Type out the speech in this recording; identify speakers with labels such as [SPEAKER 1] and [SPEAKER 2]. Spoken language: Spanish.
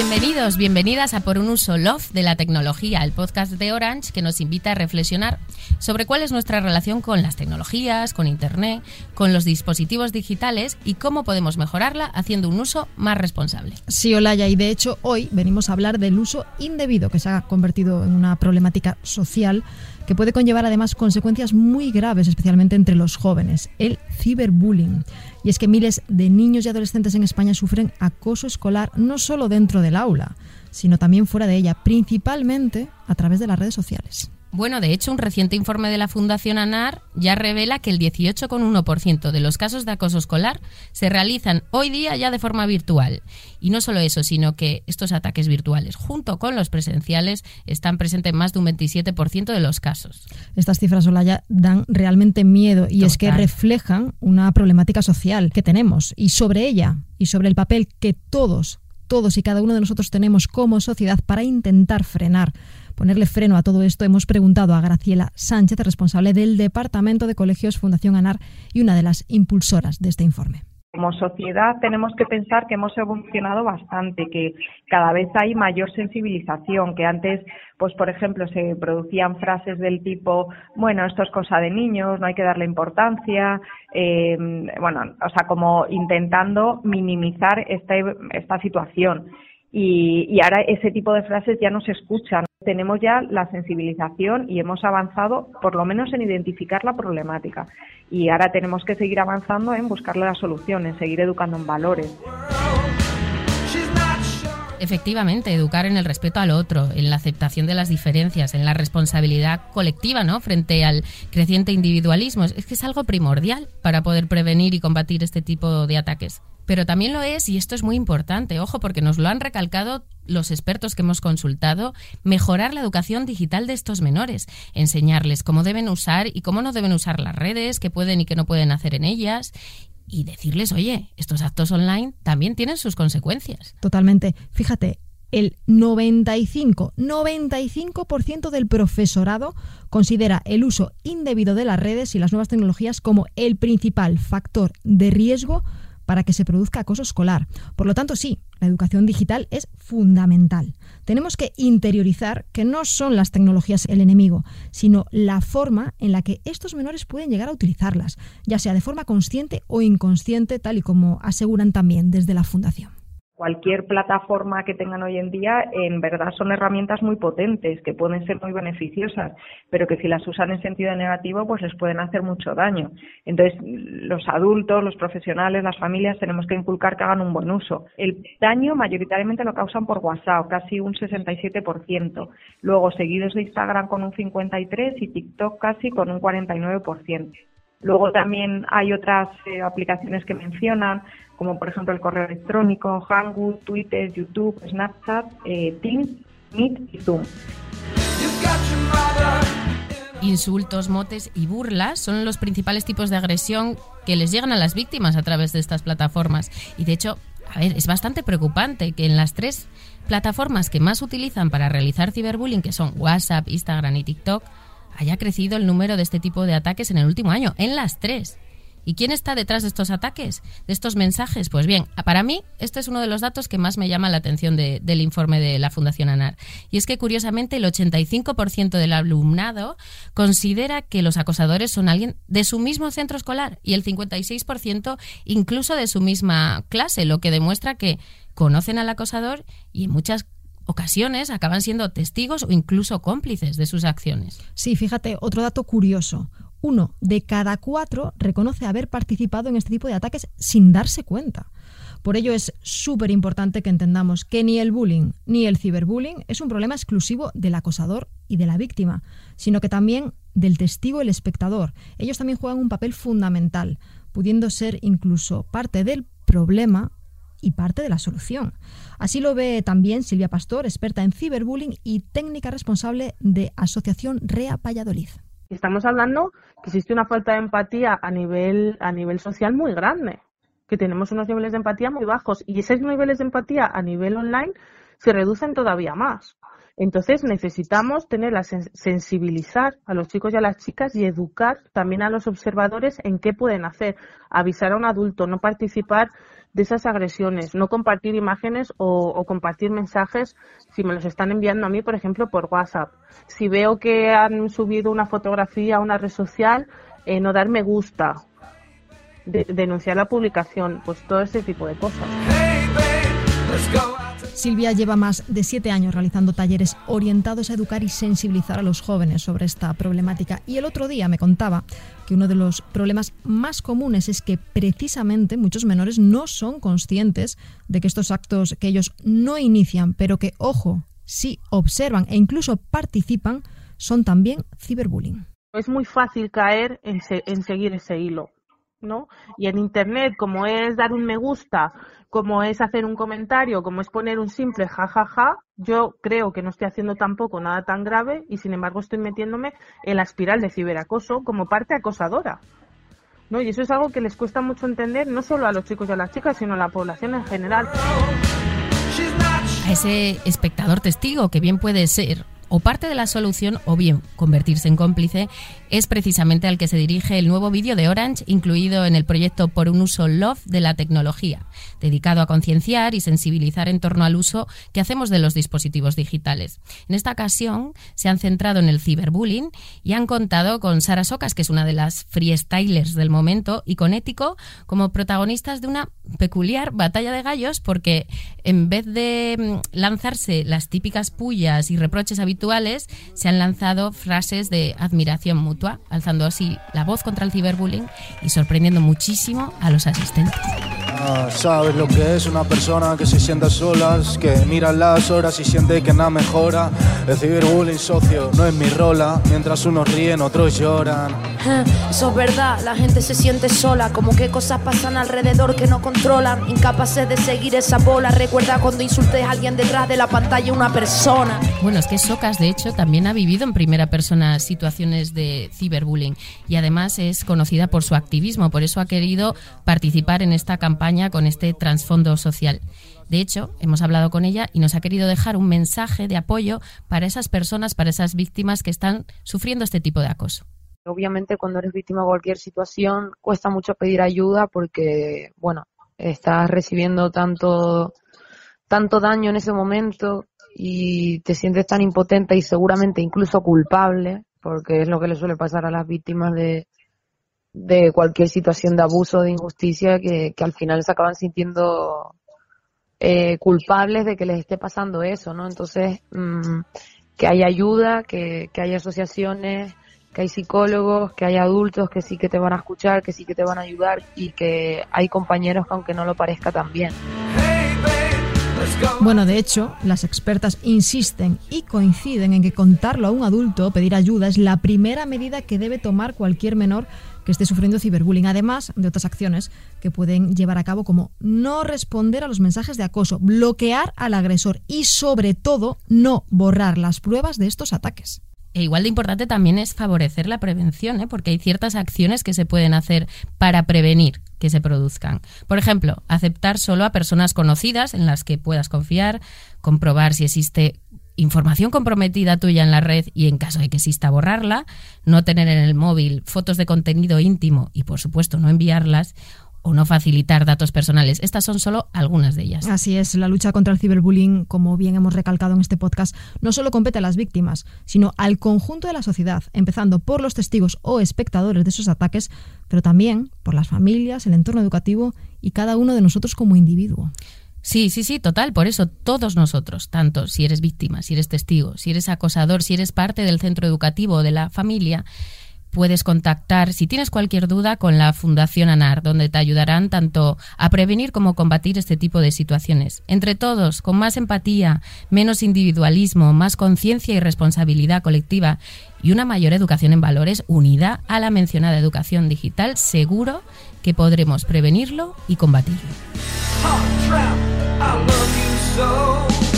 [SPEAKER 1] Bienvenidos, bienvenidas a Por un uso Love de la tecnología, el podcast de Orange que nos invita a reflexionar sobre cuál es nuestra relación con las tecnologías, con Internet, con los dispositivos digitales y cómo podemos mejorarla haciendo un uso más responsable.
[SPEAKER 2] Sí, Olaya, y de hecho hoy venimos a hablar del uso indebido que se ha convertido en una problemática social que puede conllevar además consecuencias muy graves, especialmente entre los jóvenes, el ciberbullying. Y es que miles de niños y adolescentes en España sufren acoso escolar no solo dentro del aula, sino también fuera de ella, principalmente a través de las redes sociales.
[SPEAKER 1] Bueno, de hecho, un reciente informe de la Fundación ANAR ya revela que el 18,1% de los casos de acoso escolar se realizan hoy día ya de forma virtual. Y no solo eso, sino que estos ataques virtuales, junto con los presenciales, están presentes en más de un 27% de los casos.
[SPEAKER 2] Estas cifras, Olaya, dan realmente miedo y es que reflejan una problemática social que tenemos y sobre ella y sobre el papel que todos, todos y cada uno de nosotros tenemos como sociedad para intentar frenar ponerle freno a todo esto, hemos preguntado a Graciela Sánchez, responsable del Departamento de Colegios Fundación ANAR y una de las impulsoras de este informe.
[SPEAKER 3] Como sociedad tenemos que pensar que hemos evolucionado bastante, que cada vez hay mayor sensibilización, que antes, pues por ejemplo, se producían frases del tipo, bueno, esto es cosa de niños, no hay que darle importancia, eh, bueno, o sea, como intentando minimizar esta, esta situación. Y ahora ese tipo de frases ya no se escuchan. Tenemos ya la sensibilización y hemos avanzado por lo menos en identificar la problemática. Y ahora tenemos que seguir avanzando en buscarle las soluciones, seguir educando en valores.
[SPEAKER 1] Efectivamente, educar en el respeto al otro, en la aceptación de las diferencias, en la responsabilidad colectiva, ¿no? Frente al creciente individualismo. Es que es algo primordial para poder prevenir y combatir este tipo de ataques. Pero también lo es, y esto es muy importante, ojo, porque nos lo han recalcado los expertos que hemos consultado, mejorar la educación digital de estos menores, enseñarles cómo deben usar y cómo no deben usar las redes, qué pueden y qué no pueden hacer en ellas, y decirles, oye, estos actos online también tienen sus consecuencias.
[SPEAKER 2] Totalmente. Fíjate, el 95, 95% del profesorado considera el uso indebido de las redes y las nuevas tecnologías como el principal factor de riesgo para que se produzca acoso escolar. Por lo tanto, sí, la educación digital es fundamental. Tenemos que interiorizar que no son las tecnologías el enemigo, sino la forma en la que estos menores pueden llegar a utilizarlas, ya sea de forma consciente o inconsciente, tal y como aseguran también desde la Fundación
[SPEAKER 3] cualquier plataforma que tengan hoy en día, en verdad son herramientas muy potentes, que pueden ser muy beneficiosas, pero que si las usan en sentido negativo, pues les pueden hacer mucho daño. Entonces, los adultos, los profesionales, las familias, tenemos que inculcar que hagan un buen uso. El daño mayoritariamente lo causan por WhatsApp, casi un 67%. Luego, seguidos de Instagram con un 53% y TikTok casi con un 49%. Luego también hay otras eh, aplicaciones que mencionan, como por ejemplo el correo electrónico, Hangout, Twitter, YouTube, Snapchat, eh, Teams, Meet y Zoom.
[SPEAKER 1] Insultos, motes y burlas son los principales tipos de agresión que les llegan a las víctimas a través de estas plataformas. Y de hecho, a ver, es bastante preocupante que en las tres plataformas que más utilizan para realizar ciberbullying, que son WhatsApp, Instagram y TikTok, haya crecido el número de este tipo de ataques en el último año, en las tres. ¿Y quién está detrás de estos ataques, de estos mensajes? Pues bien, para mí, este es uno de los datos que más me llama la atención del informe de la Fundación ANAR. Y es que, curiosamente, el 85% del alumnado considera que los acosadores son alguien de su mismo centro escolar y el 56% incluso de su misma clase, lo que demuestra que conocen al acosador y en muchas ocasiones acaban siendo testigos o incluso cómplices de sus acciones.
[SPEAKER 2] Sí, fíjate, otro dato curioso. Uno de cada cuatro reconoce haber participado en este tipo de ataques sin darse cuenta. Por ello es súper importante que entendamos que ni el bullying ni el ciberbullying es un problema exclusivo del acosador y de la víctima, sino que también del testigo y el espectador. Ellos también juegan un papel fundamental, pudiendo ser incluso parte del problema y parte de la solución. Así lo ve también Silvia Pastor, experta en ciberbullying y técnica responsable de Asociación REA Valladolid.
[SPEAKER 4] Estamos hablando que existe una falta de empatía a nivel, a nivel social muy grande, que tenemos unos niveles de empatía muy bajos y esos niveles de empatía a nivel online se reducen todavía más. Entonces necesitamos tener la sensibilizar a los chicos y a las chicas y educar también a los observadores en qué pueden hacer, avisar a un adulto, no participar de esas agresiones, no compartir imágenes o, compartir mensajes si me los están enviando a mí, por ejemplo, por WhatsApp. Si veo que han subido una fotografía a una red social, eh, no dar me gusta, denunciar la publicación, pues todo ese tipo de cosas.
[SPEAKER 2] Silvia lleva más de siete años realizando talleres orientados a educar y sensibilizar a los jóvenes sobre esta problemática. Y el otro día me contaba que uno de los problemas más comunes es que precisamente muchos menores no son conscientes de que estos actos que ellos no inician, pero que, ojo, sí observan e incluso participan, son también ciberbullying.
[SPEAKER 4] Es muy fácil caer en, en seguir ese hilo. ¿No? Y en Internet, como es dar un me gusta, como es hacer un comentario, como es poner un simple jajaja, ja, ja, yo creo que no estoy haciendo tampoco nada tan grave y sin embargo estoy metiéndome en la espiral de ciberacoso como parte acosadora. ¿no? Y eso es algo que les cuesta mucho entender, no solo a los chicos y a las chicas, sino a la población en general.
[SPEAKER 1] A ese espectador testigo, que bien puede ser o parte de la solución o bien convertirse en cómplice es precisamente al que se dirige el nuevo vídeo de Orange incluido en el proyecto Por un uso Love de la tecnología, dedicado a concienciar y sensibilizar en torno al uso que hacemos de los dispositivos digitales. En esta ocasión se han centrado en el ciberbullying y han contado con Sara Socas, que es una de las freestylers del momento, y con Ético como protagonistas de una peculiar batalla de gallos porque en vez de mm, lanzarse las típicas pullas y reproches habituales, se han lanzado frases de admiración mutua, alzando así la voz contra el ciberbullying y sorprendiendo muchísimo a los asistentes.
[SPEAKER 5] Ah, sabes lo que es una persona que se sienta solas, que mira las horas y siente que nada mejora. El ciberbullying socio no es mi rola, mientras unos ríen, otros lloran.
[SPEAKER 6] Eso es verdad, la gente se siente sola, como que cosas pasan alrededor que no controlan, incapaces de seguir esa bola. Recuerda cuando insultes a alguien detrás de la pantalla, una persona.
[SPEAKER 1] Bueno, es que Socas, de hecho, también ha vivido en primera persona situaciones de ciberbullying y además es conocida por su activismo, por eso ha querido participar en esta campaña con este trasfondo social. De hecho, hemos hablado con ella y nos ha querido dejar un mensaje de apoyo para esas personas, para esas víctimas que están sufriendo este tipo de acoso.
[SPEAKER 7] Obviamente cuando eres víctima de cualquier situación cuesta mucho pedir ayuda porque, bueno, estás recibiendo tanto, tanto daño en ese momento y te sientes tan impotente y seguramente incluso culpable, porque es lo que le suele pasar a las víctimas de, de cualquier situación de abuso de injusticia que, al final se acaban sintiendo eh, culpables de que les esté pasando eso, ¿no? Entonces, mm, que haya ayuda, que, que haya asociaciones, que hay psicólogos, que hay adultos que sí que te van a escuchar, que sí que te van a ayudar y que hay compañeros que aunque no lo parezca también.
[SPEAKER 2] Bueno, de hecho, las expertas insisten y coinciden en que contarlo a un adulto pedir ayuda es la primera medida que debe tomar cualquier menor esté sufriendo ciberbullying, además de otras acciones que pueden llevar a cabo como no responder a los mensajes de acoso, bloquear al agresor y sobre todo no borrar las pruebas de estos ataques.
[SPEAKER 1] E igual de importante también es favorecer la prevención, ¿eh? porque hay ciertas acciones que se pueden hacer para prevenir que se produzcan. Por ejemplo, aceptar solo a personas conocidas en las que puedas confiar, comprobar si existe información comprometida tuya en la red y en caso de que exista borrarla, no tener en el móvil fotos de contenido íntimo y por supuesto no enviarlas o no facilitar datos personales. Estas son solo algunas de ellas.
[SPEAKER 2] Así es, la lucha contra el ciberbullying, como bien hemos recalcado en este podcast, no solo compete a las víctimas, sino al conjunto de la sociedad, empezando por los testigos o espectadores de esos ataques, pero también por las familias, el entorno educativo y cada uno de nosotros como individuo.
[SPEAKER 1] Sí, sí, sí, total. Por eso todos nosotros, tanto si eres víctima, si eres testigo, si eres acosador, si eres parte del centro educativo o de la familia, puedes contactar, si tienes cualquier duda, con la Fundación ANAR, donde te ayudarán tanto a prevenir como combatir este tipo de situaciones. Entre todos, con más empatía, menos individualismo, más conciencia y responsabilidad colectiva y una mayor educación en valores unida a la mencionada educación digital, seguro que podremos prevenirlo y combatirlo. I love you so.